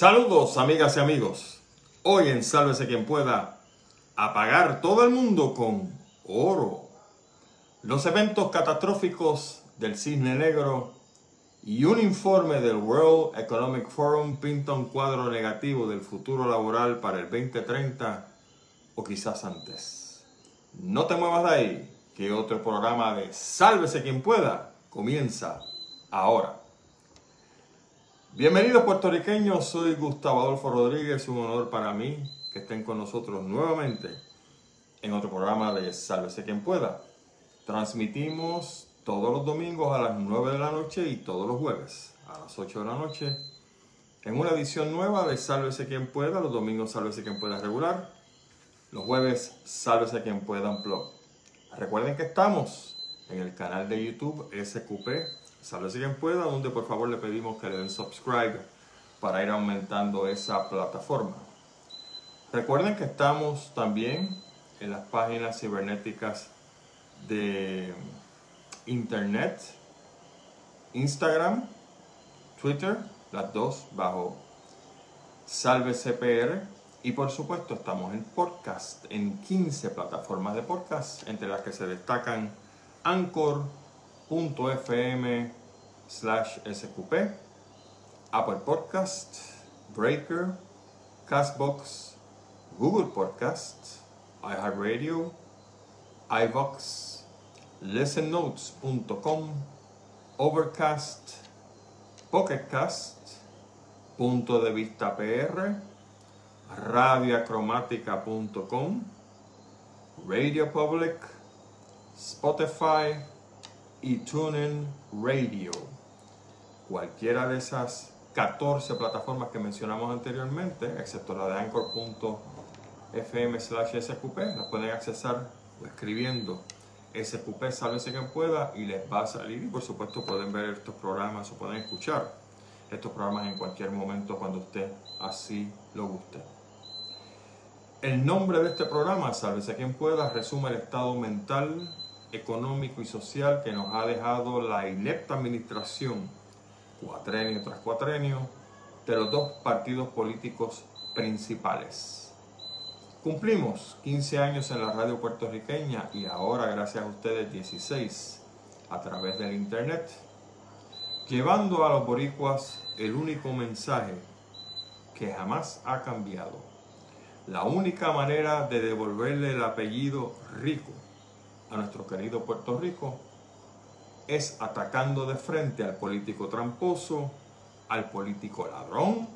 Saludos amigas y amigos. Hoy en Sálvese quien pueda apagar todo el mundo con oro. Los eventos catastróficos del Cisne Negro y un informe del World Economic Forum pinta un cuadro negativo del futuro laboral para el 2030 o quizás antes. No te muevas de ahí, que otro programa de Sálvese quien pueda comienza ahora. Bienvenidos puertorriqueños, soy Gustavo Adolfo Rodríguez, un honor para mí que estén con nosotros nuevamente en otro programa de Sálvese quien pueda. Transmitimos todos los domingos a las 9 de la noche y todos los jueves a las 8 de la noche en una edición nueva de Sálvese quien pueda, los domingos Sálvese quien pueda regular, los jueves Sálvese quien pueda blog. Recuerden que estamos en el canal de YouTube SQP Sálvese quien pueda, donde por favor le pedimos que le den subscribe para ir aumentando esa plataforma. Recuerden que estamos también en las páginas cibernéticas de internet, Instagram, Twitter, las dos bajo Salve CPR. Y por supuesto estamos en podcast, en 15 plataformas de podcast, entre las que se destacan Anchor, .fm slash sqp, Apple Podcast, Breaker, Castbox, Google Podcast, iHeartRadio, iVox, listennotes.com, Overcast, Pocketcast, Punto de Vista PR, radiacromática.com, Radio Public, Spotify, y TuneIn Radio. Cualquiera de esas 14 plataformas que mencionamos anteriormente, excepto la de anchor.fm slash sqp, las pueden accesar escribiendo sqp, sálvese quien pueda, y les va a salir. Y por supuesto pueden ver estos programas o pueden escuchar estos programas en cualquier momento cuando usted así lo guste. El nombre de este programa, Sálvese quien pueda, resume el estado mental económico y social que nos ha dejado la inepta administración, cuatrenio tras cuatrenio, de los dos partidos políticos principales. Cumplimos 15 años en la radio puertorriqueña y ahora, gracias a ustedes, 16 a través del Internet, llevando a los boricuas el único mensaje que jamás ha cambiado. La única manera de devolverle el apellido rico a nuestro querido Puerto Rico es atacando de frente al político tramposo, al político ladrón,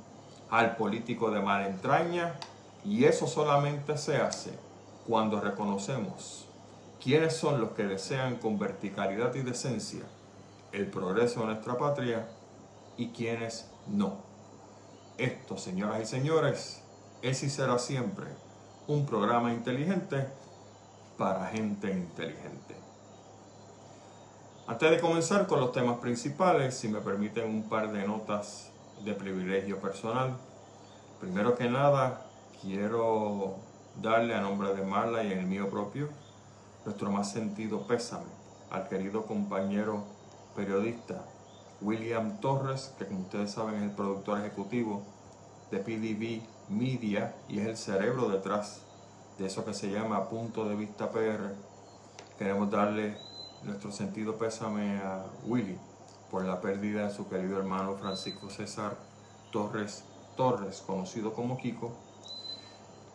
al político de mala entraña, y eso solamente se hace cuando reconocemos quiénes son los que desean con verticalidad y decencia el progreso de nuestra patria y quiénes no. Esto, señoras y señores, es y será siempre un programa inteligente para gente inteligente. Antes de comenzar con los temas principales, si me permiten un par de notas de privilegio personal. Primero que nada, quiero darle a nombre de Marla y en el mío propio nuestro más sentido pésame al querido compañero periodista William Torres, que como ustedes saben es el productor ejecutivo de PDB Media y es el cerebro detrás de eso que se llama Punto de Vista PR. Queremos darle nuestro sentido pésame a Willy por la pérdida de su querido hermano Francisco César Torres Torres, conocido como Kiko,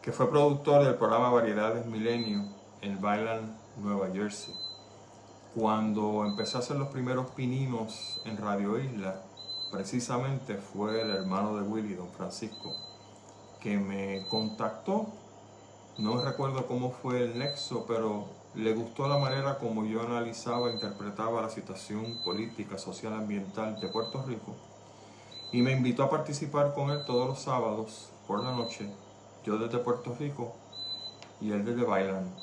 que fue productor del programa Variedades Milenio en Bailan, Nueva Jersey. Cuando empecé a hacer los primeros pininos en Radio Isla, precisamente fue el hermano de Willy, don Francisco, que me contactó no recuerdo cómo fue el nexo, pero le gustó la manera como yo analizaba e interpretaba la situación política, social, ambiental de Puerto Rico y me invitó a participar con él todos los sábados por la noche, yo desde Puerto Rico y él desde Bailan.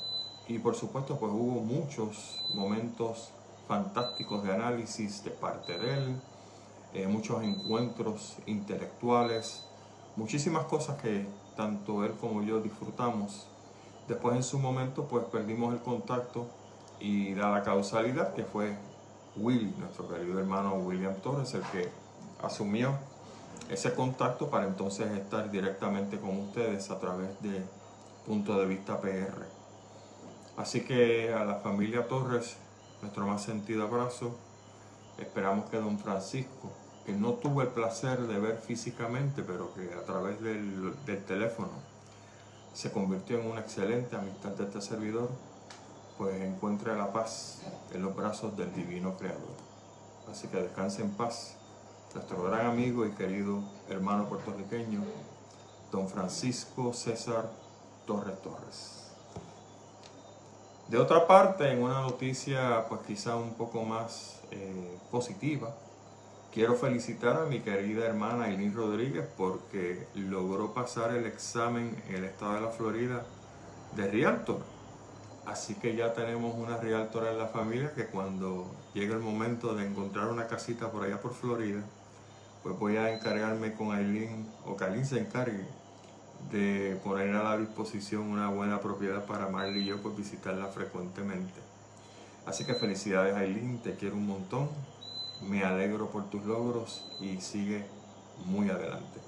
Y por supuesto pues hubo muchos momentos fantásticos de análisis de parte de él, eh, muchos encuentros intelectuales, muchísimas cosas que tanto él como yo disfrutamos. Después en su momento pues perdimos el contacto y da la causalidad que fue Willy, nuestro querido hermano William Torres, el que asumió ese contacto para entonces estar directamente con ustedes a través de Punto de Vista PR. Así que a la familia Torres, nuestro más sentido abrazo. Esperamos que don Francisco, que no tuvo el placer de ver físicamente, pero que a través del, del teléfono se convirtió en una excelente amistad de este servidor, pues encuentre la paz en los brazos del Divino Creador. Así que descanse en paz nuestro gran amigo y querido hermano puertorriqueño, don Francisco César Torres Torres. De otra parte, en una noticia pues quizá un poco más eh, positiva, quiero felicitar a mi querida hermana Aileen Rodríguez porque logró pasar el examen en el estado de la Florida de Realtor. Así que ya tenemos una Realtor en la familia que cuando llegue el momento de encontrar una casita por allá por Florida, pues voy a encargarme con Aileen, o que Aileen se encargue, de poner a la disposición una buena propiedad para Marley y yo pues visitarla frecuentemente. Así que felicidades Aileen, te quiero un montón, me alegro por tus logros y sigue muy adelante.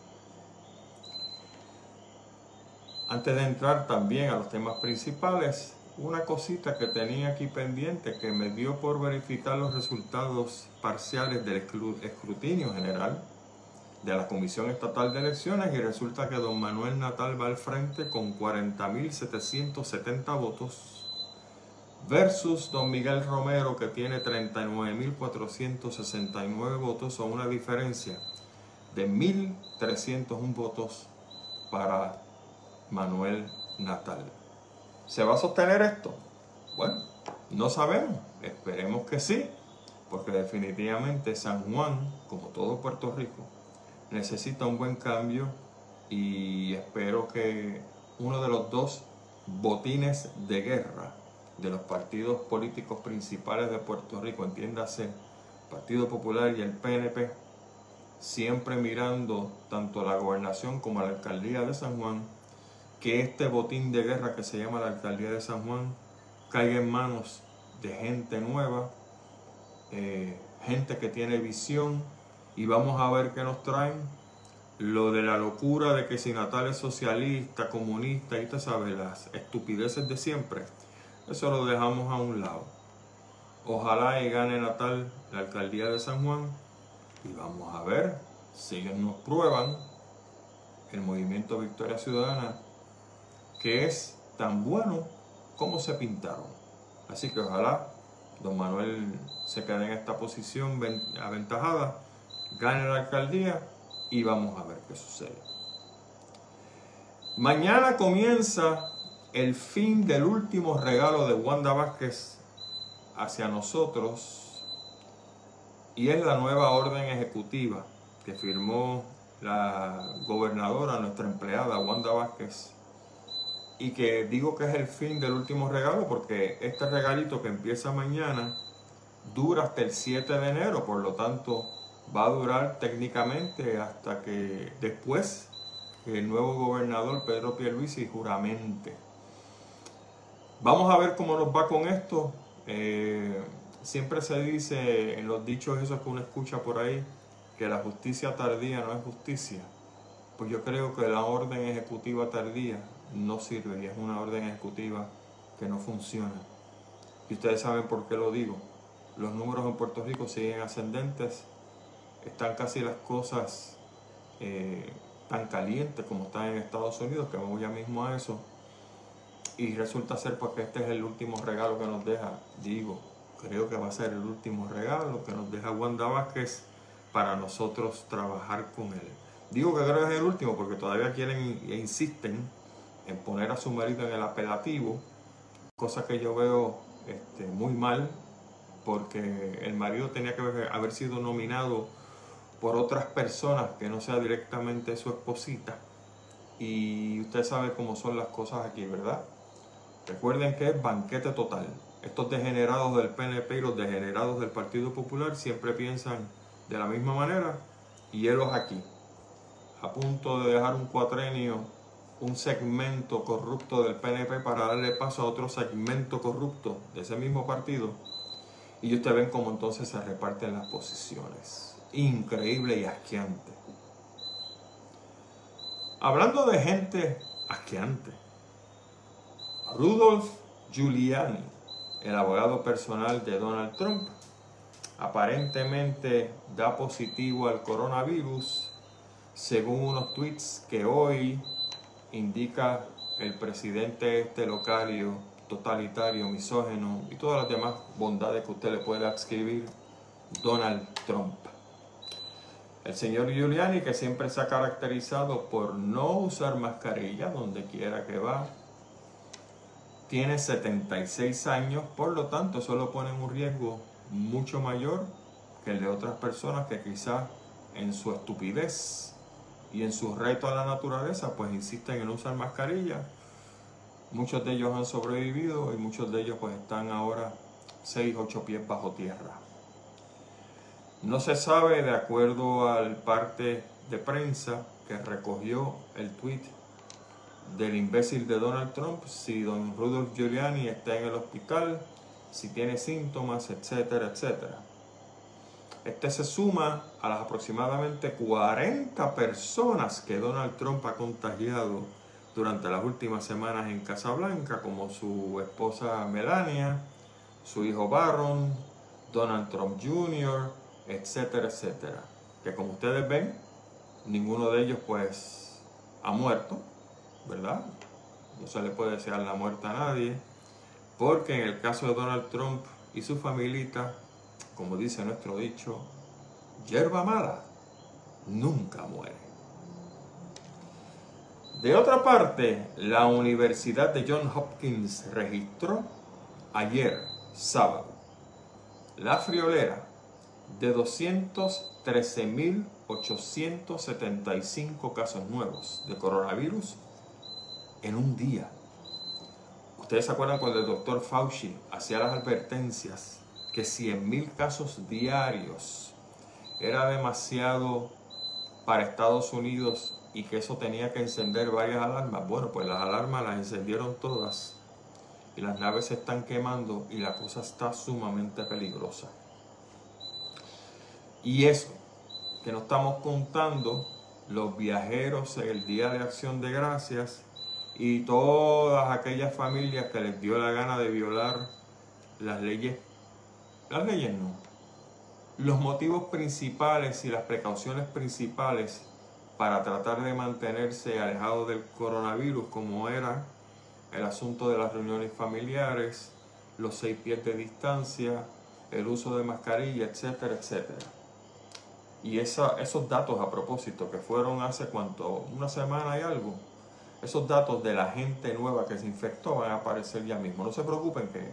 Antes de entrar también a los temas principales, una cosita que tenía aquí pendiente que me dio por verificar los resultados parciales del escrutinio general de la Comisión Estatal de Elecciones y resulta que don Manuel Natal va al frente con 40.770 votos versus don Miguel Romero que tiene 39.469 votos, son una diferencia de 1.301 votos para Manuel Natal. ¿Se va a sostener esto? Bueno, no sabemos, esperemos que sí, porque definitivamente San Juan, como todo Puerto Rico, necesita un buen cambio y espero que uno de los dos botines de guerra de los partidos políticos principales de Puerto Rico, entiéndase, Partido Popular y el PNP, siempre mirando tanto la gobernación como la alcaldía de San Juan, que este botín de guerra que se llama la alcaldía de San Juan caiga en manos de gente nueva, eh, gente que tiene visión, y vamos a ver qué nos traen. Lo de la locura de que si Natal es socialista, comunista, y te sabes, las estupideces de siempre, eso lo dejamos a un lado. Ojalá y gane Natal la alcaldía de San Juan y vamos a ver si ellos nos prueban el movimiento Victoria Ciudadana que es tan bueno como se pintaron. Así que ojalá don Manuel se quede en esta posición aventajada gane la alcaldía y vamos a ver qué sucede. Mañana comienza el fin del último regalo de Wanda Vázquez hacia nosotros y es la nueva orden ejecutiva que firmó la gobernadora, nuestra empleada Wanda Vázquez, y que digo que es el fin del último regalo porque este regalito que empieza mañana dura hasta el 7 de enero, por lo tanto va a durar técnicamente hasta que después el nuevo gobernador Pedro Pierluisi juramente. Vamos a ver cómo nos va con esto. Eh, siempre se dice en los dichos esos que uno escucha por ahí que la justicia tardía no es justicia. Pues yo creo que la orden ejecutiva tardía no sirve y es una orden ejecutiva que no funciona. Y ustedes saben por qué lo digo. Los números en Puerto Rico siguen ascendentes están casi las cosas eh, tan calientes como están en Estados Unidos, que voy ya mismo a eso. Y resulta ser porque este es el último regalo que nos deja, digo, creo que va a ser el último regalo que nos deja Wanda Vázquez para nosotros trabajar con él. Digo que creo que es el último porque todavía quieren e insisten en poner a su marido en el apelativo, cosa que yo veo este, muy mal porque el marido tenía que haber sido nominado por otras personas que no sea directamente su esposita. Y usted sabe cómo son las cosas aquí, ¿verdad? Recuerden que es banquete total. Estos degenerados del PNP y los degenerados del Partido Popular siempre piensan de la misma manera y ellos aquí, a punto de dejar un cuatrenio, un segmento corrupto del PNP para darle paso a otro segmento corrupto de ese mismo partido. Y ustedes ven cómo entonces se reparten las posiciones increíble y asqueante. Hablando de gente asqueante, Rudolf Giuliani, el abogado personal de Donald Trump, aparentemente da positivo al coronavirus, según unos tweets que hoy indica el presidente este locario, totalitario, misógeno y todas las demás bondades que usted le pueda escribir, Donald Trump. El señor Giuliani, que siempre se ha caracterizado por no usar mascarilla donde quiera que va, tiene 76 años, por lo tanto eso lo pone un riesgo mucho mayor que el de otras personas que quizás en su estupidez y en su reto a la naturaleza pues insisten en usar mascarilla. Muchos de ellos han sobrevivido y muchos de ellos pues están ahora 6, 8 pies bajo tierra. No se sabe, de acuerdo al parte de prensa que recogió el tweet del imbécil de Donald Trump, si don Rudolph Giuliani está en el hospital, si tiene síntomas, etcétera, etcétera. Este se suma a las aproximadamente 40 personas que Donald Trump ha contagiado durante las últimas semanas en Casablanca, como su esposa Melania, su hijo Barron, Donald Trump Jr., etcétera, etcétera. Que como ustedes ven, ninguno de ellos pues ha muerto, ¿verdad? No se le puede desear la muerte a nadie, porque en el caso de Donald Trump y su familita, como dice nuestro dicho, hierba mala nunca muere. De otra parte, la Universidad de Johns Hopkins registró ayer, sábado, la friolera de 213.875 casos nuevos de coronavirus en un día. Ustedes se acuerdan cuando el doctor Fauci hacía las advertencias que 100.000 casos diarios era demasiado para Estados Unidos y que eso tenía que encender varias alarmas. Bueno, pues las alarmas las encendieron todas y las naves se están quemando y la cosa está sumamente peligrosa. Y eso, que no estamos contando los viajeros en el Día de Acción de Gracias y todas aquellas familias que les dio la gana de violar las leyes, las leyes no, los motivos principales y las precauciones principales para tratar de mantenerse alejado del coronavirus, como era el asunto de las reuniones familiares, los seis pies de distancia, el uso de mascarilla, etcétera, etcétera. Y esos datos a propósito, que fueron hace cuánto, una semana y algo, esos datos de la gente nueva que se infectó van a aparecer ya mismo. No se preocupen que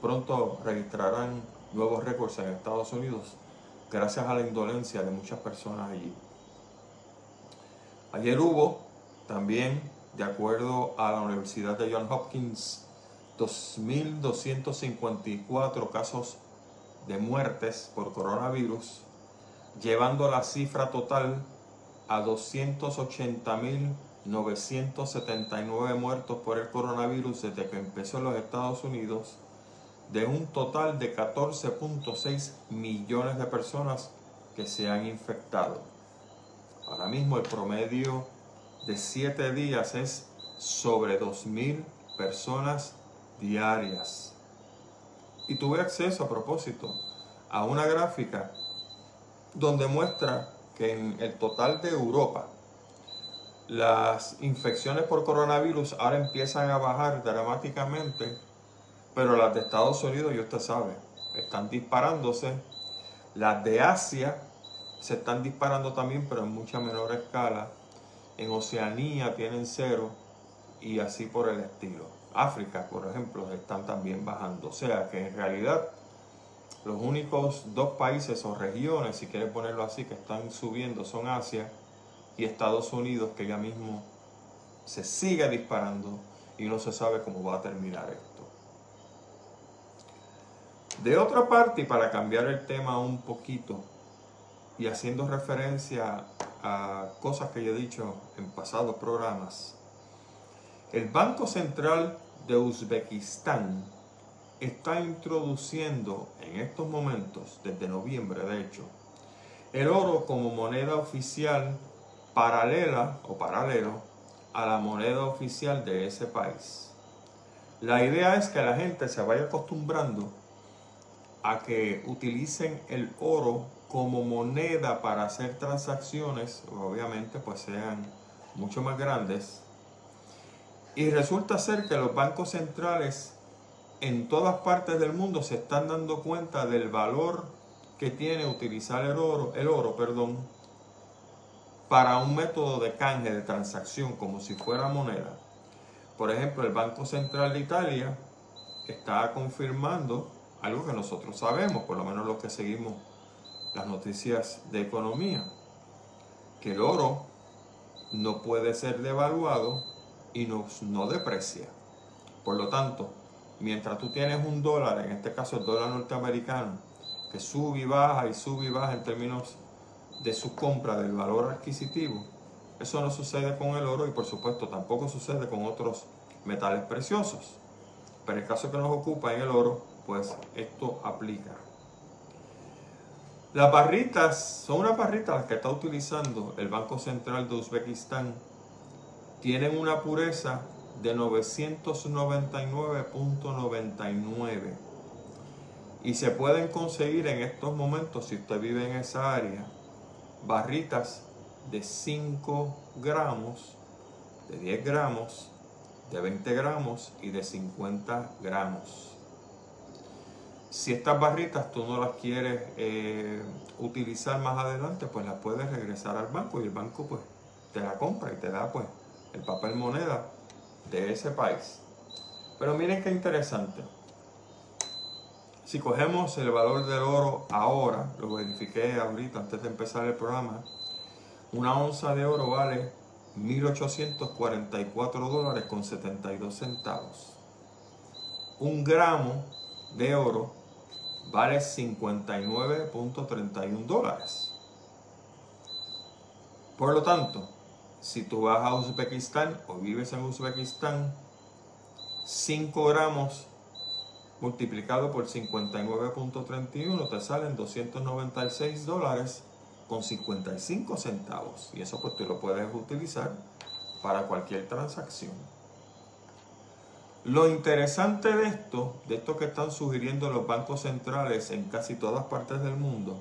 pronto registrarán nuevos récords en Estados Unidos gracias a la indolencia de muchas personas allí. Ayer hubo también, de acuerdo a la Universidad de Johns Hopkins, 2.254 casos de muertes por coronavirus llevando la cifra total a 280.979 muertos por el coronavirus desde que empezó en los Estados Unidos, de un total de 14.6 millones de personas que se han infectado. Ahora mismo el promedio de 7 días es sobre 2.000 personas diarias. Y tuve acceso a propósito a una gráfica donde muestra que en el total de Europa las infecciones por coronavirus ahora empiezan a bajar dramáticamente, pero las de Estados Unidos, ya usted sabe, están disparándose. Las de Asia se están disparando también, pero en mucha menor escala. En Oceanía tienen cero y así por el estilo. África, por ejemplo, están también bajando. O sea que en realidad los únicos dos países o regiones, si quieres ponerlo así, que están subiendo son Asia y Estados Unidos, que ya mismo se sigue disparando y no se sabe cómo va a terminar esto. De otra parte, y para cambiar el tema un poquito, y haciendo referencia a cosas que yo he dicho en pasados programas, el Banco Central de Uzbekistán está introduciendo en estos momentos, desde noviembre de hecho, el oro como moneda oficial paralela o paralelo a la moneda oficial de ese país. La idea es que la gente se vaya acostumbrando a que utilicen el oro como moneda para hacer transacciones, obviamente pues sean mucho más grandes. Y resulta ser que los bancos centrales en todas partes del mundo se están dando cuenta del valor que tiene utilizar el oro, el oro, perdón, para un método de canje de transacción como si fuera moneda. Por ejemplo, el Banco Central de Italia está confirmando algo que nosotros sabemos, por lo menos los que seguimos las noticias de economía, que el oro no puede ser devaluado y no, no deprecia. Por lo tanto, mientras tú tienes un dólar, en este caso el dólar norteamericano, que sube y baja y sube y baja en términos de su compra del valor adquisitivo, eso no sucede con el oro y por supuesto tampoco sucede con otros metales preciosos. Pero el caso que nos ocupa en el oro, pues esto aplica. Las barritas son unas barritas que está utilizando el Banco Central de Uzbekistán. Tienen una pureza de 999.99 y se pueden conseguir en estos momentos, si usted vive en esa área, barritas de 5 gramos, de 10 gramos, de 20 gramos y de 50 gramos. Si estas barritas tú no las quieres eh, utilizar más adelante, pues las puedes regresar al banco y el banco pues te la compra y te da pues el papel moneda de ese país. Pero miren qué interesante. Si cogemos el valor del oro ahora, lo verifiqué ahorita antes de empezar el programa, una onza de oro vale 1.844 dólares con 72 centavos. Un gramo de oro vale 59.31 dólares. Por lo tanto, si tú vas a Uzbekistán o vives en Uzbekistán, 5 gramos multiplicado por 59.31 te salen 296 dólares con 55 centavos. Y eso pues tú lo puedes utilizar para cualquier transacción. Lo interesante de esto, de esto que están sugiriendo los bancos centrales en casi todas partes del mundo,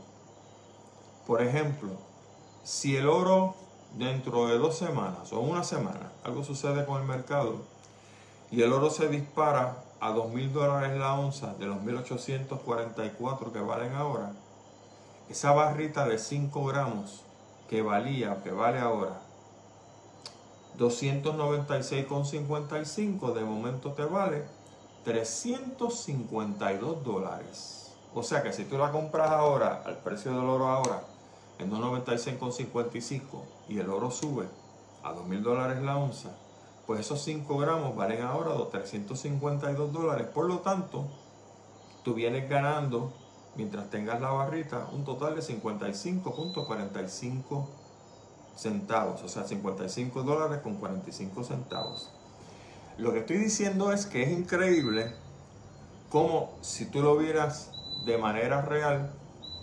por ejemplo, si el oro dentro de dos semanas o una semana, algo sucede con el mercado y el oro se dispara a dos mil dólares la onza de los 1844 que valen ahora, esa barrita de 5 gramos que valía que vale ahora 296,55 de momento te vale 352 dólares. O sea que si tú la compras ahora al precio del oro ahora en 296,55 y el oro sube a 2.000 dólares la onza, pues esos 5 gramos valen ahora 352 dólares. Por lo tanto, tú vienes ganando, mientras tengas la barrita, un total de 55.45 centavos, o sea, 55 dólares con 45 centavos. Lo que estoy diciendo es que es increíble como si tú lo vieras de manera real,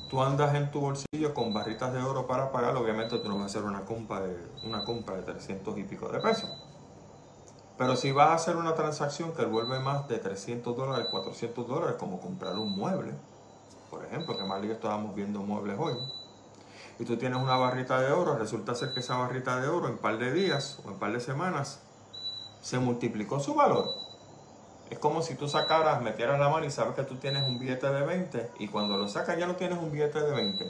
tú andas en tu bolsillo con barritas de oro para pagar, obviamente tú no vas a hacer una compra de, una compra de 300 y pico de pesos. Pero si vas a hacer una transacción que vuelve más de 300 dólares, 400 dólares, como comprar un mueble, por ejemplo, que más y estábamos viendo muebles hoy, y tú tienes una barrita de oro, resulta ser que esa barrita de oro en par de días o en par de semanas se multiplicó su valor. Es como si tú sacaras, metieras la mano y sabes que tú tienes un billete de 20 y cuando lo sacas ya no tienes un billete de 20,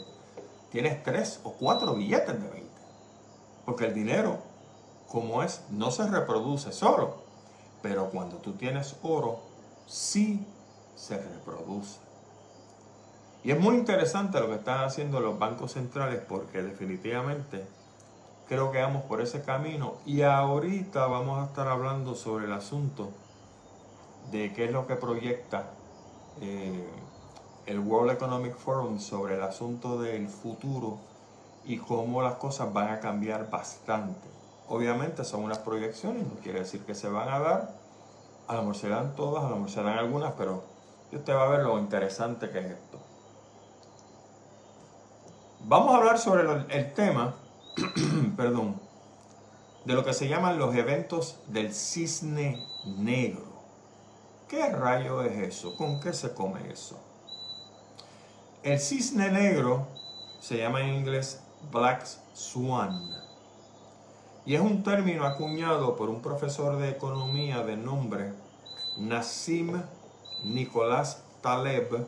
tienes tres o cuatro billetes de 20. Porque el dinero, como es, no se reproduce solo, pero cuando tú tienes oro, sí se reproduce. Y es muy interesante lo que están haciendo los bancos centrales porque definitivamente creo que vamos por ese camino y ahorita vamos a estar hablando sobre el asunto de qué es lo que proyecta eh, el World Economic Forum sobre el asunto del futuro y cómo las cosas van a cambiar bastante. Obviamente son unas proyecciones, no quiere decir que se van a dar, a lo mejor se dan todas, a lo mejor se dan algunas, pero usted va a ver lo interesante que es esto. Vamos a hablar sobre el tema perdón, de lo que se llaman los eventos del cisne negro. ¿Qué rayo es eso? ¿Con qué se come eso? El cisne negro se llama en inglés Black Swan y es un término acuñado por un profesor de economía de nombre Nassim Nicolás Taleb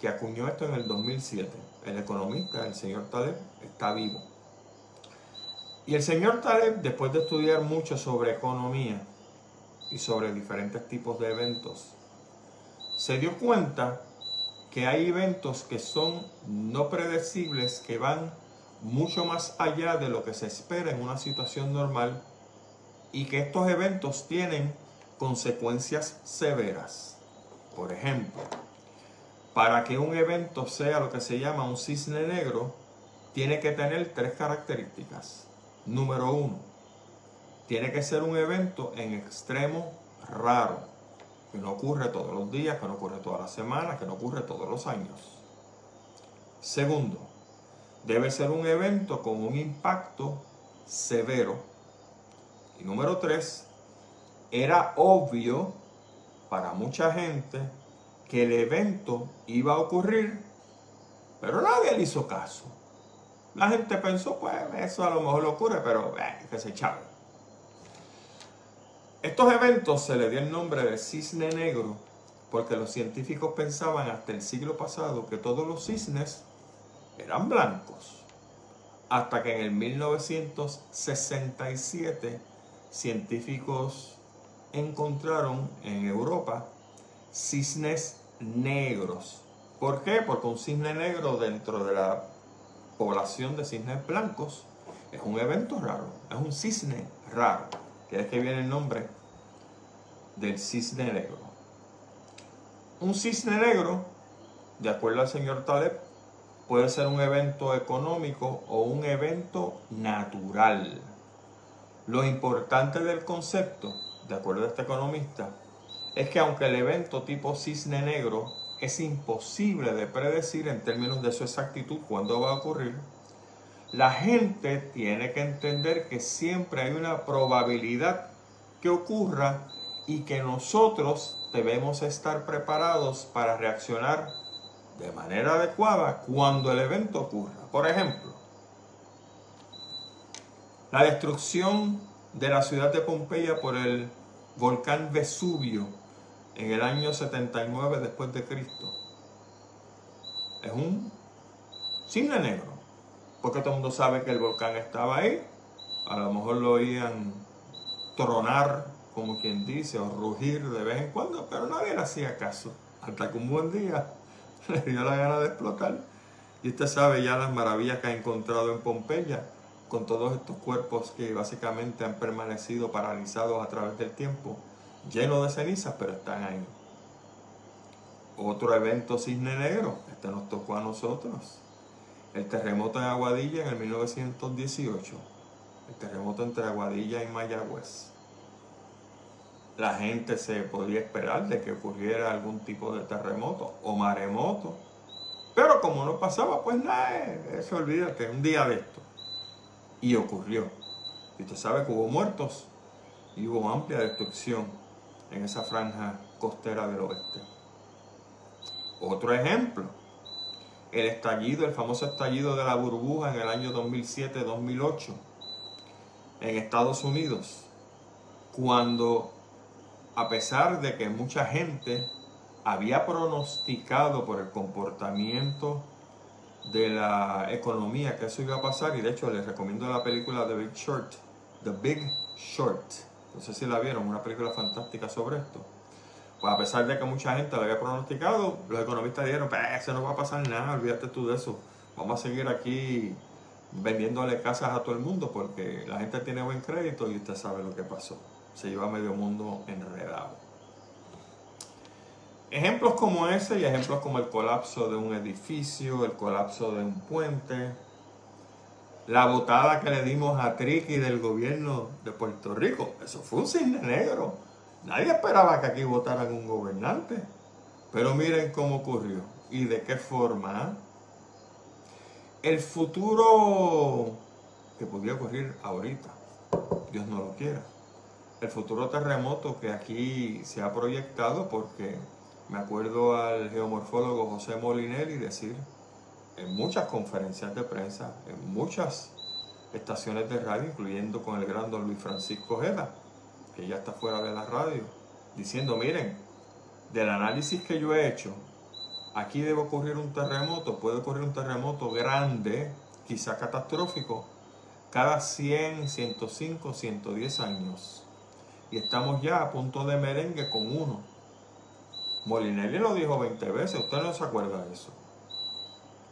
que acuñó esto en el 2007. El economista, el señor Taleb, está vivo. Y el señor Taleb, después de estudiar mucho sobre economía y sobre diferentes tipos de eventos, se dio cuenta que hay eventos que son no predecibles, que van mucho más allá de lo que se espera en una situación normal y que estos eventos tienen consecuencias severas. Por ejemplo, para que un evento sea lo que se llama un cisne negro, tiene que tener tres características. Número uno, tiene que ser un evento en extremo raro que no ocurre todos los días, que no ocurre todas las semanas, que no ocurre todos los años. Segundo, debe ser un evento con un impacto severo. Y número tres, era obvio para mucha gente que el evento iba a ocurrir, pero nadie le hizo caso. La gente pensó, pues eso a lo mejor ocurre, pero eh, que se echaba. Estos eventos se le dio el nombre de cisne negro porque los científicos pensaban hasta el siglo pasado que todos los cisnes eran blancos. Hasta que en el 1967 científicos encontraron en Europa cisnes negros. ¿Por qué? Porque un cisne negro dentro de la población de cisnes blancos es un evento raro, es un cisne raro que es que viene el nombre del cisne negro. Un cisne negro, de acuerdo al señor Taleb, puede ser un evento económico o un evento natural. Lo importante del concepto, de acuerdo a este economista, es que aunque el evento tipo cisne negro es imposible de predecir en términos de su exactitud cuándo va a ocurrir, la gente tiene que entender que siempre hay una probabilidad que ocurra y que nosotros debemos estar preparados para reaccionar de manera adecuada cuando el evento ocurra. Por ejemplo, la destrucción de la ciudad de Pompeya por el volcán Vesubio en el año 79 después de Cristo. Es un cisne negro porque todo el mundo sabe que el volcán estaba ahí. A lo mejor lo oían tronar, como quien dice, o rugir de vez en cuando, pero nadie le hacía caso. Hasta que un buen día le dio la gana de explotar. Y usted sabe ya las maravillas que ha encontrado en Pompeya, con todos estos cuerpos que básicamente han permanecido paralizados a través del tiempo, llenos de cenizas, pero están ahí. Otro evento cisne negro, este nos tocó a nosotros el terremoto en Aguadilla en el 1918, el terremoto entre Aguadilla y Mayagüez. La gente se podía esperar de que ocurriera algún tipo de terremoto o maremoto, pero como no pasaba, pues nada, eso olvídate, un día de esto. Y ocurrió. Y usted sabe que hubo muertos y hubo amplia destrucción en esa franja costera del oeste. Otro ejemplo, el estallido, el famoso estallido de la burbuja en el año 2007-2008 en Estados Unidos, cuando a pesar de que mucha gente había pronosticado por el comportamiento de la economía que eso iba a pasar, y de hecho les recomiendo la película The Big Short, The Big Short, no sé si la vieron, una película fantástica sobre esto pues a pesar de que mucha gente lo había pronosticado, los economistas dijeron, pues eso no va a pasar nada, olvídate tú de eso. Vamos a seguir aquí vendiéndole casas a todo el mundo porque la gente tiene buen crédito y usted sabe lo que pasó. Se lleva medio mundo enredado. Ejemplos como ese y ejemplos como el colapso de un edificio, el colapso de un puente, la botada que le dimos a Triqui del gobierno de Puerto Rico, eso fue un cisne negro. Nadie esperaba que aquí votaran un gobernante. Pero miren cómo ocurrió y de qué forma. El futuro que podría ocurrir ahorita. Dios no lo quiera. El futuro terremoto que aquí se ha proyectado porque me acuerdo al geomorfólogo José Molinelli decir en muchas conferencias de prensa, en muchas estaciones de radio, incluyendo con el gran don Luis Francisco Ojeda, que ya está fuera de la radio, diciendo, miren, del análisis que yo he hecho, aquí debe ocurrir un terremoto, puede ocurrir un terremoto grande, quizá catastrófico, cada 100, 105, 110 años. Y estamos ya a punto de merengue con uno. Molinelli lo dijo 20 veces, usted no se acuerda de eso.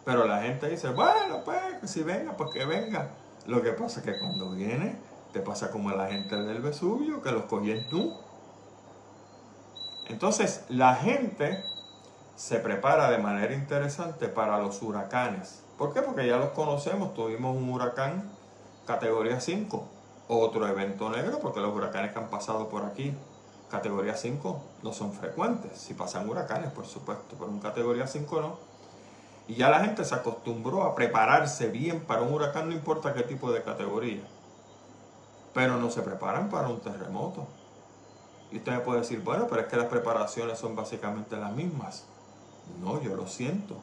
Pero la gente dice, bueno, pues si venga, pues que venga. Lo que pasa es que cuando viene, te pasa como a la gente del Vesubio, que los cogies tú. Entonces, la gente se prepara de manera interesante para los huracanes. ¿Por qué? Porque ya los conocemos. Tuvimos un huracán categoría 5. Otro evento negro, porque los huracanes que han pasado por aquí, categoría 5, no son frecuentes. Si pasan huracanes, por supuesto, pero en categoría 5 no. Y ya la gente se acostumbró a prepararse bien para un huracán, no importa qué tipo de categoría. Pero no se preparan para un terremoto. Y usted me puede decir, bueno, pero es que las preparaciones son básicamente las mismas. No, yo lo siento.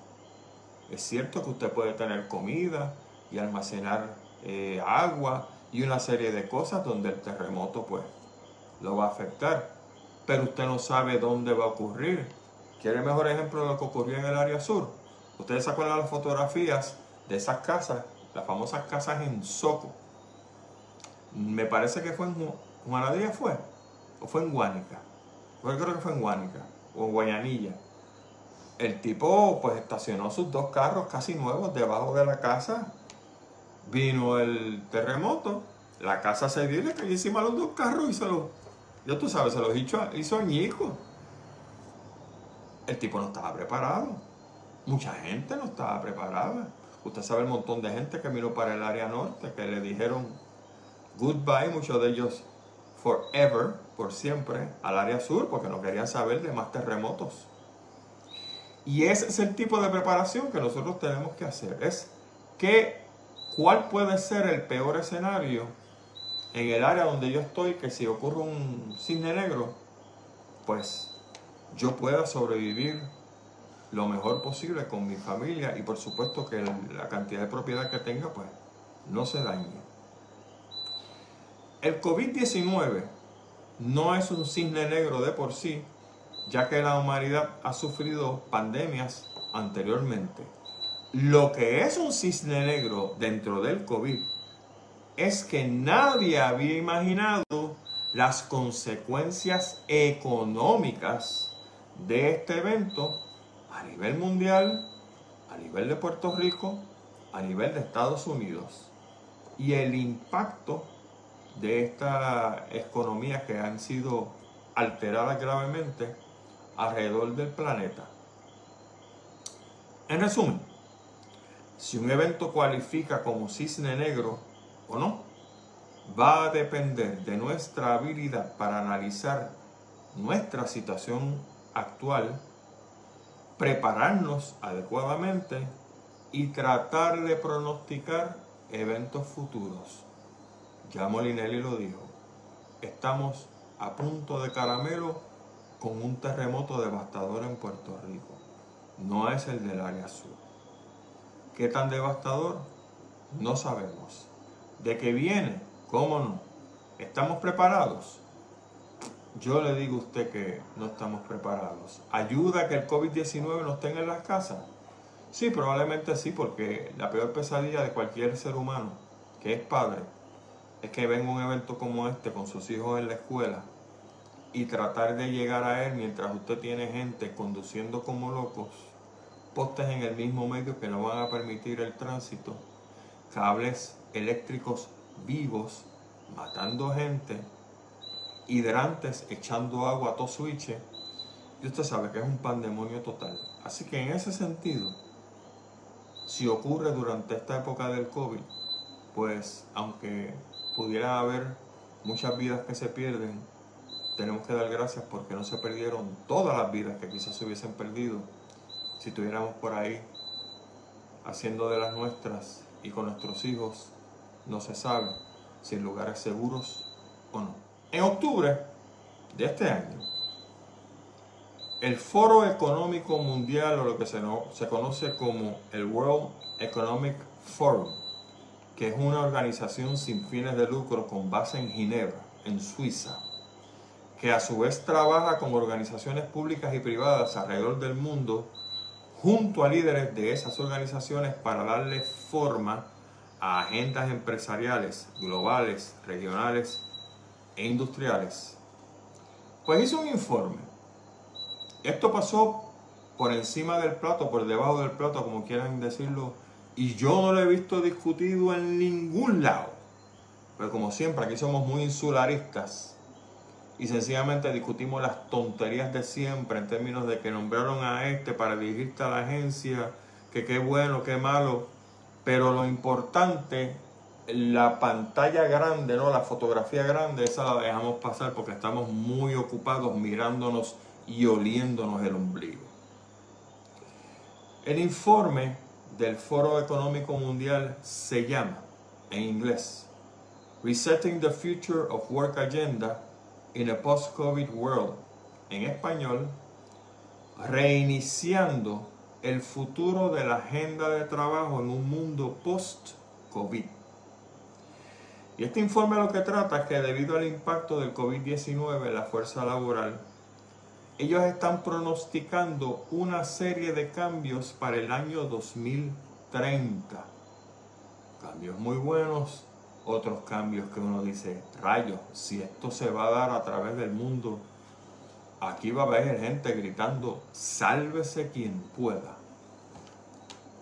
Es cierto que usted puede tener comida y almacenar eh, agua y una serie de cosas donde el terremoto pues lo va a afectar. Pero usted no sabe dónde va a ocurrir. ¿Quiere mejor ejemplo de lo que ocurrió en el área sur? Ustedes se acuerdan las fotografías de esas casas, las famosas casas en Soco. Me parece que fue en Juanadía fue, o fue en Guánica. Yo creo que fue en Guánica, o en Guayanilla el tipo pues estacionó sus dos carros casi nuevos debajo de la casa. Vino el terremoto, la casa se dio y le cayó encima los dos carros y se los, ya tú sabes, se los hizo, hizo. El tipo no estaba preparado. Mucha gente no estaba preparada. Usted sabe el montón de gente que vino para el área norte, que le dijeron goodbye, muchos de ellos forever, por siempre, al área sur, porque no querían saber de más terremotos. Y ese es el tipo de preparación que nosotros tenemos que hacer. Es que, cuál puede ser el peor escenario en el área donde yo estoy, que si ocurre un cisne negro, pues yo pueda sobrevivir lo mejor posible con mi familia y por supuesto que la cantidad de propiedad que tenga, pues no se dañe. El COVID-19 no es un cisne negro de por sí, ya que la humanidad ha sufrido pandemias anteriormente. Lo que es un cisne negro dentro del COVID es que nadie había imaginado las consecuencias económicas de este evento a nivel mundial, a nivel de Puerto Rico, a nivel de Estados Unidos. Y el impacto de estas economías que han sido alteradas gravemente alrededor del planeta. En resumen, si un evento cualifica como cisne negro o no, va a depender de nuestra habilidad para analizar nuestra situación actual, prepararnos adecuadamente y tratar de pronosticar eventos futuros. Ya Molinelli lo dijo, estamos a punto de caramelo con un terremoto devastador en Puerto Rico. No es el del área sur. ¿Qué tan devastador? No sabemos. ¿De qué viene? ¿Cómo no? ¿Estamos preparados? Yo le digo a usted que no estamos preparados. ¿Ayuda que el COVID-19 nos tenga en las casas? Sí, probablemente sí, porque la peor pesadilla de cualquier ser humano que es padre es que venga un evento como este con sus hijos en la escuela y tratar de llegar a él mientras usted tiene gente conduciendo como locos, postes en el mismo medio que no van a permitir el tránsito, cables eléctricos vivos matando gente, hidrantes echando agua a todo switch, y usted sabe que es un pandemonio total. Así que en ese sentido, si ocurre durante esta época del COVID, pues aunque pudiera haber muchas vidas que se pierden, tenemos que dar gracias porque no se perdieron todas las vidas que quizás se hubiesen perdido si estuviéramos por ahí haciendo de las nuestras y con nuestros hijos no se sabe si en lugares seguros o no. En octubre de este año, el Foro Económico Mundial, o lo que se, se conoce como el World Economic Forum, que es una organización sin fines de lucro con base en Ginebra, en Suiza, que a su vez trabaja con organizaciones públicas y privadas alrededor del mundo, junto a líderes de esas organizaciones para darle forma a agendas empresariales globales, regionales e industriales, pues hizo un informe. Esto pasó por encima del plato, por debajo del plato, como quieran decirlo, y yo no lo he visto discutido en ningún lado. Pero como siempre, aquí somos muy insularistas y sencillamente discutimos las tonterías de siempre en términos de que nombraron a este para dirigirte a la agencia, que qué bueno, qué malo. Pero lo importante, la pantalla grande, ¿no? La fotografía grande, esa la dejamos pasar porque estamos muy ocupados mirándonos y oliéndonos el ombligo. El informe del Foro Económico Mundial se llama, en inglés, Resetting the Future of Work Agenda in a Post-COVID World. En español, reiniciando el futuro de la agenda de trabajo en un mundo post-COVID. Y este informe lo que trata es que debido al impacto del COVID-19 en la fuerza laboral, ellos están pronosticando una serie de cambios para el año 2030. Cambios muy buenos, otros cambios que uno dice, rayos, si esto se va a dar a través del mundo, aquí va a haber gente gritando, sálvese quien pueda.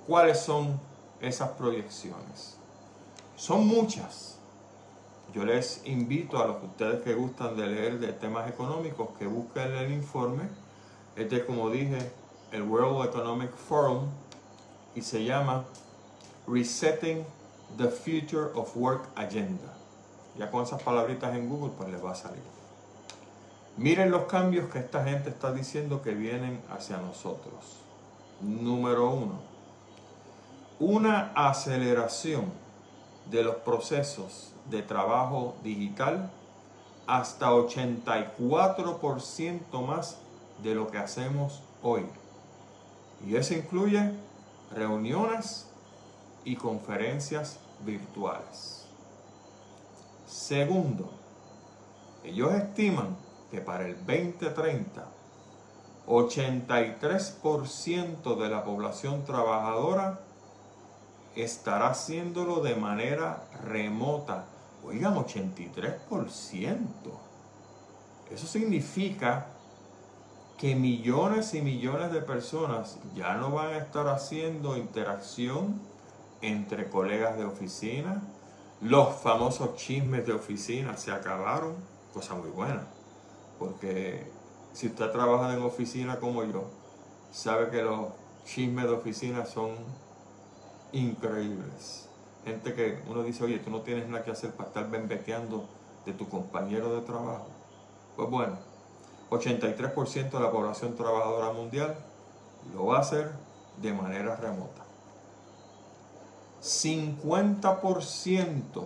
¿Cuáles son esas proyecciones? Son muchas. Yo les invito a los que ustedes que gustan de leer de temas económicos que busquen el informe. Este, como dije, el World Economic Forum y se llama Resetting The Future of Work Agenda. Ya con esas palabritas en Google, pues les va a salir. Miren los cambios que esta gente está diciendo que vienen hacia nosotros. Número uno, una aceleración de los procesos de trabajo digital hasta 84% más de lo que hacemos hoy. Y eso incluye reuniones y conferencias virtuales. Segundo, ellos estiman que para el 2030, 83% de la población trabajadora estará haciéndolo de manera remota. Oigan, 83%. Eso significa que millones y millones de personas ya no van a estar haciendo interacción entre colegas de oficina. Los famosos chismes de oficina se acabaron, cosa muy buena, porque si usted trabaja en oficina como yo, sabe que los chismes de oficina son increíbles. Gente que uno dice, oye, tú no tienes nada que hacer para estar bembeteando de tu compañero de trabajo. Pues bueno, 83% de la población trabajadora mundial lo va a hacer de manera remota. 50%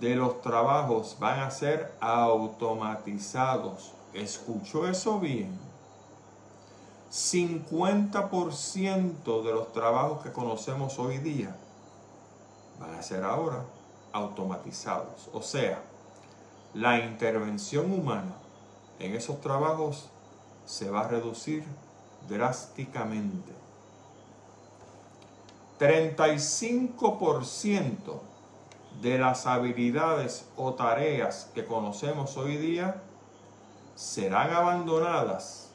de los trabajos van a ser automatizados. ¿Escuchó eso bien? 50% de los trabajos que conocemos hoy día van a ser ahora automatizados. O sea, la intervención humana en esos trabajos se va a reducir drásticamente. 35% de las habilidades o tareas que conocemos hoy día serán abandonadas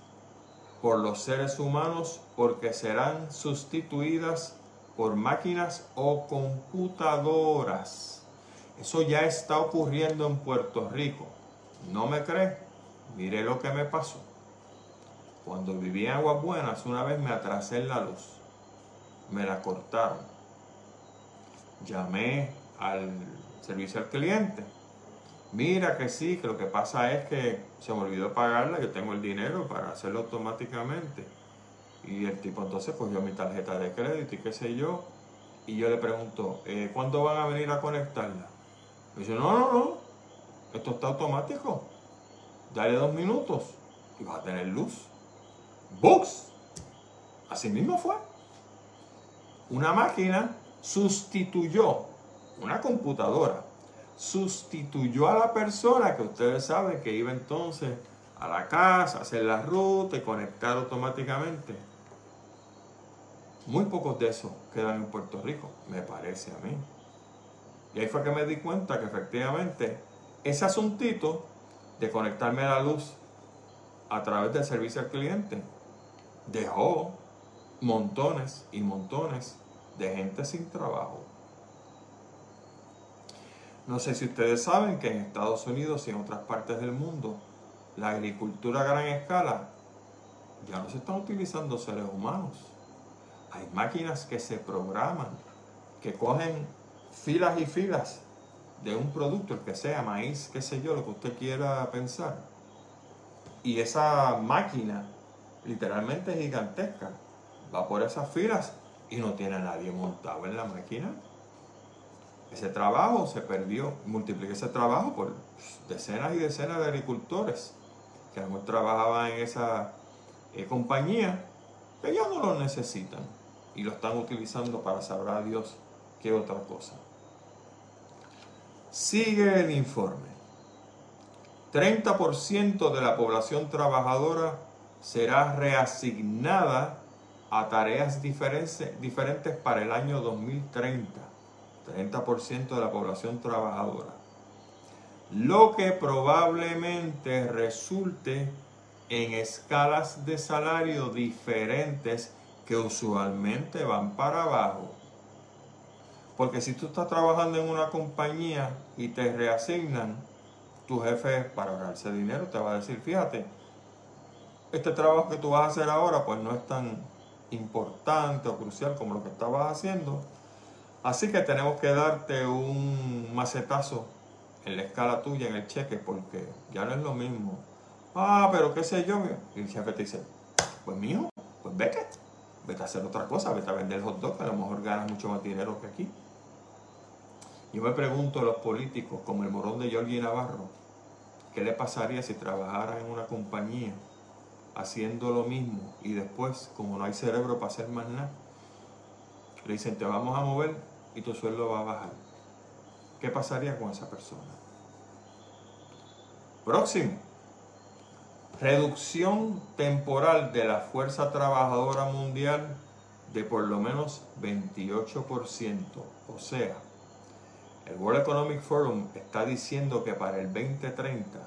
por los seres humanos porque serán sustituidas por máquinas o computadoras. Eso ya está ocurriendo en Puerto Rico. ¿No me cree? Mire lo que me pasó. Cuando vivía en Aguas Buenas, una vez me atrasé en la luz me la cortaron. Llamé al servicio al cliente. Mira que sí, que lo que pasa es que se me olvidó pagarla, yo tengo el dinero para hacerlo automáticamente. Y el tipo entonces cogió mi tarjeta de crédito y qué sé yo, y yo le pregunto, eh, ¿cuándo van a venir a conectarla? Me dice, no, no, no, esto está automático. Dale dos minutos y vas a tener luz. ¡Books! Así mismo fue. Una máquina sustituyó una computadora, sustituyó a la persona que ustedes saben que iba entonces a la casa, hacer la ruta y conectar automáticamente. Muy pocos de esos quedan en Puerto Rico, me parece a mí. Y ahí fue que me di cuenta que efectivamente ese asuntito de conectarme a la luz a través del servicio al cliente dejó montones y montones de gente sin trabajo. No sé si ustedes saben que en Estados Unidos y en otras partes del mundo la agricultura a gran escala ya no se están utilizando seres humanos. Hay máquinas que se programan, que cogen filas y filas de un producto, el que sea, maíz, qué sé yo, lo que usted quiera pensar. Y esa máquina, literalmente gigantesca, va por esas filas y no tiene a nadie montado en la máquina. Ese trabajo se perdió. Multiplique ese trabajo por decenas y decenas de agricultores que hemos trabajaban en esa eh, compañía que ya no lo necesitan y lo están utilizando para saber a Dios qué otra cosa. Sigue el informe. 30% de la población trabajadora será reasignada a tareas diferentes para el año 2030. 30% de la población trabajadora. Lo que probablemente resulte en escalas de salario diferentes que usualmente van para abajo. Porque si tú estás trabajando en una compañía y te reasignan, tu jefe para ahorrarse dinero te va a decir, fíjate, este trabajo que tú vas a hacer ahora pues no es tan importante o crucial como lo que estabas haciendo. Así que tenemos que darte un macetazo en la escala tuya, en el cheque, porque ya no es lo mismo. Ah, pero qué sé yo. Y el jefe te dice, pues mío, pues vete, vete a hacer otra cosa, vete a vender hot dog, a lo mejor ganas mucho más dinero que aquí. Yo me pregunto a los políticos, como el morón de Jorge Navarro, ¿qué le pasaría si trabajara en una compañía haciendo lo mismo y después, como no hay cerebro para hacer más nada, le dicen, te vamos a mover y tu sueldo va a bajar? ¿Qué pasaría con esa persona? Próximo. Reducción temporal de la fuerza trabajadora mundial de por lo menos 28%. O sea, el World Economic Forum está diciendo que para el 2030,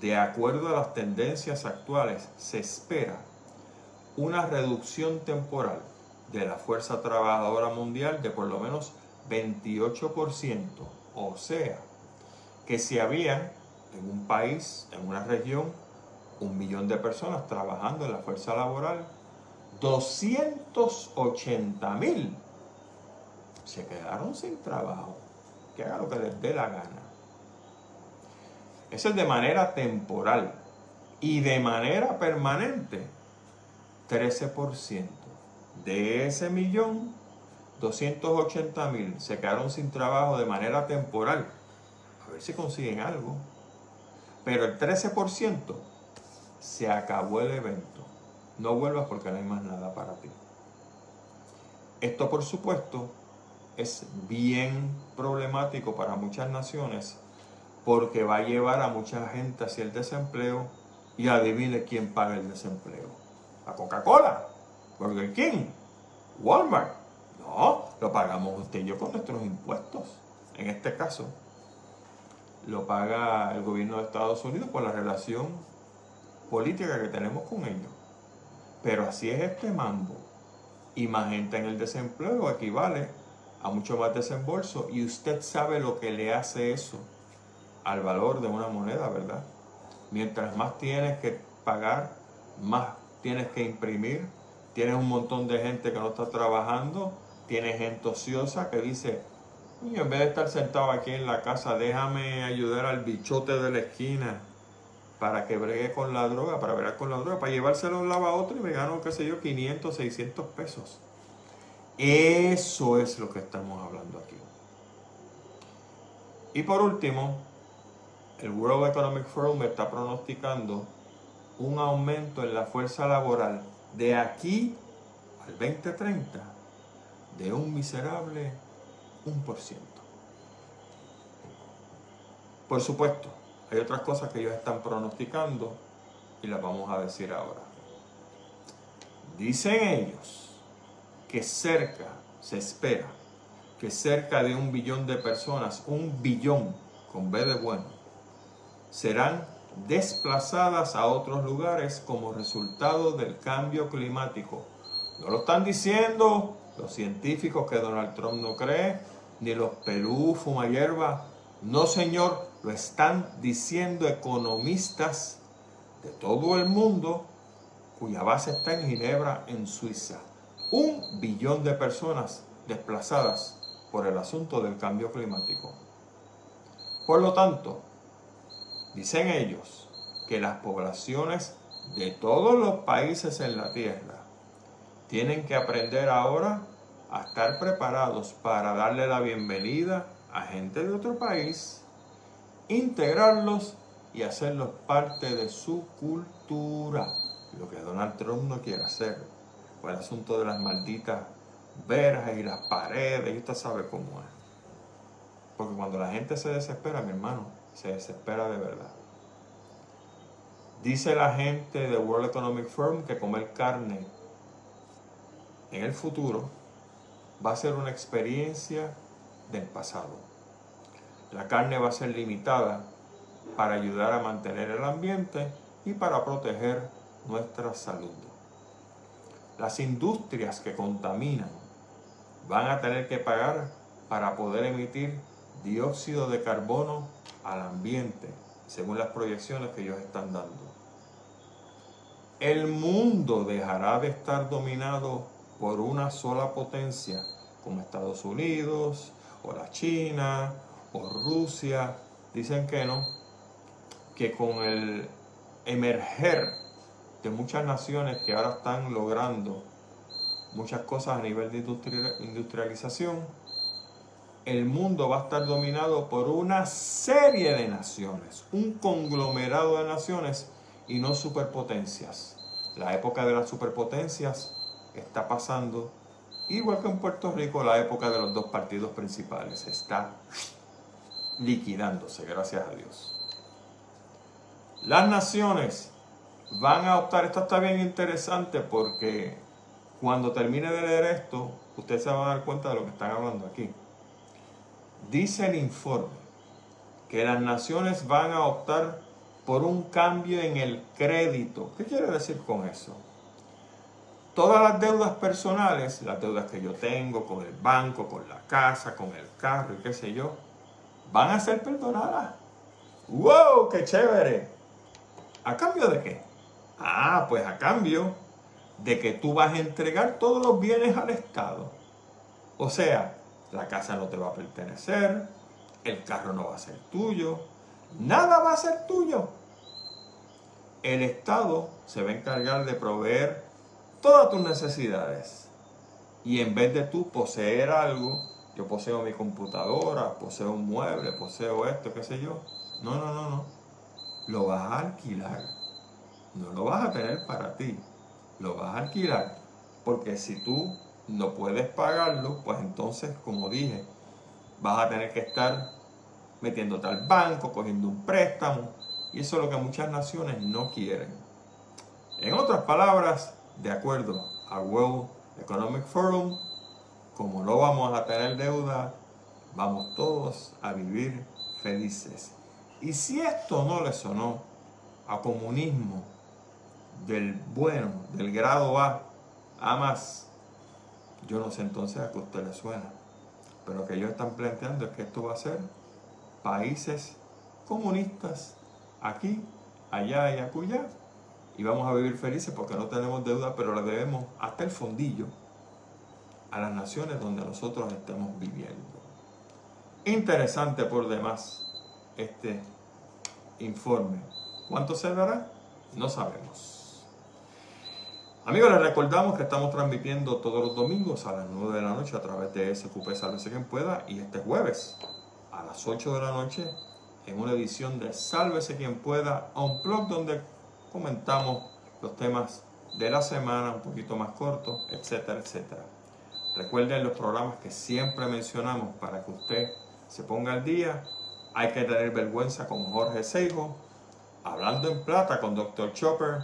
de acuerdo a las tendencias actuales, se espera una reducción temporal de la fuerza trabajadora mundial de por lo menos 28%. O sea, que si había en un país, en una región, un millón de personas trabajando en la fuerza laboral, 280 mil se quedaron sin trabajo. Que haga lo que les dé la gana. Eso es de manera temporal. Y de manera permanente, 13%. De ese millón, 280 mil se quedaron sin trabajo de manera temporal. A ver si consiguen algo. Pero el 13% se acabó el evento. No vuelvas porque no hay más nada para ti. Esto por supuesto es bien problemático para muchas naciones porque va a llevar a mucha gente hacia el desempleo y adivine quién paga el desempleo. La Coca-Cola, Burger King, Walmart, no, lo pagamos usted y yo con nuestros impuestos. En este caso, lo paga el gobierno de Estados Unidos por la relación política que tenemos con ellos. Pero así es este mambo. Y más gente en el desempleo equivale a mucho más desembolso. Y usted sabe lo que le hace eso al valor de una moneda, ¿verdad? Mientras más tienes que pagar, más tienes que imprimir. Tienes un montón de gente que no está trabajando tiene gente ociosa que dice, en vez de estar sentado aquí en la casa, déjame ayudar al bichote de la esquina para que bregue con la droga, para bregar con la droga, para llevárselo un lado a otro y me gano, qué sé yo, 500, 600 pesos. Eso es lo que estamos hablando aquí. Y por último, el World Economic Forum está pronosticando un aumento en la fuerza laboral de aquí al 2030 de un miserable 1%. Por supuesto, hay otras cosas que ellos están pronosticando y las vamos a decir ahora. Dicen ellos que cerca, se espera, que cerca de un billón de personas, un billón con B de bueno, serán desplazadas a otros lugares como resultado del cambio climático. No lo están diciendo los científicos que Donald Trump no cree, ni los Perú fuma hierba. No, señor, lo están diciendo economistas de todo el mundo cuya base está en Ginebra, en Suiza. Un billón de personas desplazadas por el asunto del cambio climático. Por lo tanto, dicen ellos que las poblaciones de todos los países en la Tierra tienen que aprender ahora a estar preparados para darle la bienvenida a gente de otro país, integrarlos y hacerlos parte de su cultura. Lo que Donald Trump no quiere hacer. Fue el asunto de las malditas verjas y las paredes, y usted sabe cómo es. Porque cuando la gente se desespera, mi hermano, se desespera de verdad. Dice la gente de World Economic Forum que comer carne en el futuro va a ser una experiencia del pasado. La carne va a ser limitada para ayudar a mantener el ambiente y para proteger nuestra salud. Las industrias que contaminan van a tener que pagar para poder emitir dióxido de carbono al ambiente, según las proyecciones que ellos están dando. El mundo dejará de estar dominado por una sola potencia, como Estados Unidos, o la China, o Rusia. Dicen que no, que con el emerger de muchas naciones que ahora están logrando muchas cosas a nivel de industrialización, el mundo va a estar dominado por una serie de naciones, un conglomerado de naciones y no superpotencias. La época de las superpotencias está pasando, igual que en Puerto Rico, la época de los dos partidos principales está liquidándose, gracias a Dios. Las naciones van a optar, esto está bien interesante porque cuando termine de leer esto, usted se va a dar cuenta de lo que están hablando aquí. Dice el informe que las naciones van a optar por un cambio en el crédito. ¿Qué quiere decir con eso? Todas las deudas personales, las deudas que yo tengo con el banco, con la casa, con el carro y qué sé yo, van a ser perdonadas. ¡Wow! ¡Qué chévere! ¿A cambio de qué? Ah, pues a cambio de que tú vas a entregar todos los bienes al Estado. O sea, la casa no te va a pertenecer, el carro no va a ser tuyo, nada va a ser tuyo. El Estado se va a encargar de proveer todas tus necesidades. Y en vez de tú poseer algo, yo poseo mi computadora, poseo un mueble, poseo esto, qué sé yo. No, no, no, no lo vas a alquilar. No lo vas a tener para ti, lo vas a alquilar. Porque si tú no puedes pagarlo, pues entonces, como dije, vas a tener que estar metiéndote al banco, cogiendo un préstamo. Y eso es lo que muchas naciones no quieren. En otras palabras, de acuerdo a World Economic Forum, como no vamos a tener deuda, vamos todos a vivir felices. Y si esto no le sonó a comunismo del bueno, del grado A, a más, yo no sé entonces a qué usted le suena. Pero lo que ellos están planteando es que esto va a ser países comunistas aquí, allá y acullá. Y vamos a vivir felices porque no tenemos deuda, pero le debemos hasta el fondillo a las naciones donde nosotros estamos viviendo. Interesante por demás este informe. ¿Cuánto se dará? No sabemos. Amigos, les recordamos que estamos transmitiendo todos los domingos a las 9 de la noche a través de SQP Sálvese quien pueda y este jueves a las 8 de la noche en una edición de Sálvese quien pueda a un blog donde comentamos los temas de la semana un poquito más cortos, etcétera, etcétera. Recuerden los programas que siempre mencionamos para que usted se ponga al día. Hay que tener vergüenza con Jorge Seijo, Hablando en Plata con Dr. Chopper,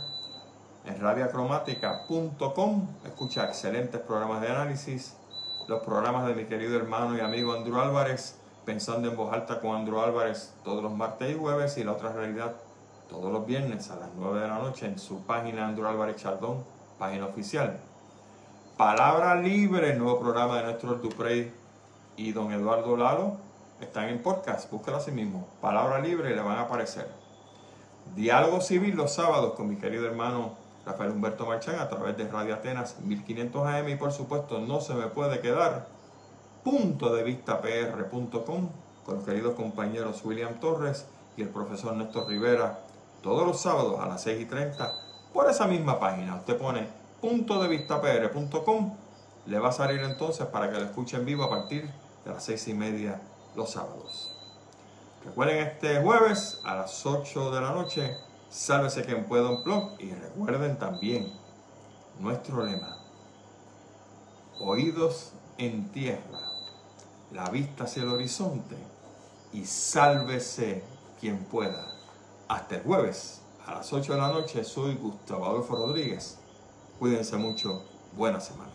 en radiacromática.com. Escucha excelentes programas de análisis. Los programas de mi querido hermano y amigo Andrew Álvarez, Pensando en Voz Alta con Andrew Álvarez, todos los martes y jueves. Y la otra realidad, todos los viernes a las 9 de la noche en su página Andrew Álvarez Chardón, página oficial. Palabra Libre, nuevo programa de nuestro Duprey y don Eduardo Lalo, están en podcast, búscalo así mismo. Palabra Libre le van a aparecer. Diálogo Civil los sábados con mi querido hermano Rafael Humberto Marchán a través de Radio Atenas 1500 AM y por supuesto no se me puede quedar punto de vista pr.com con los queridos compañeros William Torres y el profesor Néstor Rivera todos los sábados a las 6 y 30 por esa misma página. Usted pone punto de vista pr.com le va a salir entonces para que lo escuche en vivo a partir de las 6 y media los sábados. Recuerden este jueves a las 8 de la noche Sálvese quien pueda un blog y recuerden también nuestro lema. Oídos en tierra, la vista hacia el horizonte y sálvese quien pueda. Hasta el jueves a las 8 de la noche soy Gustavo Adolfo Rodríguez. Cuídense mucho. Buena semana.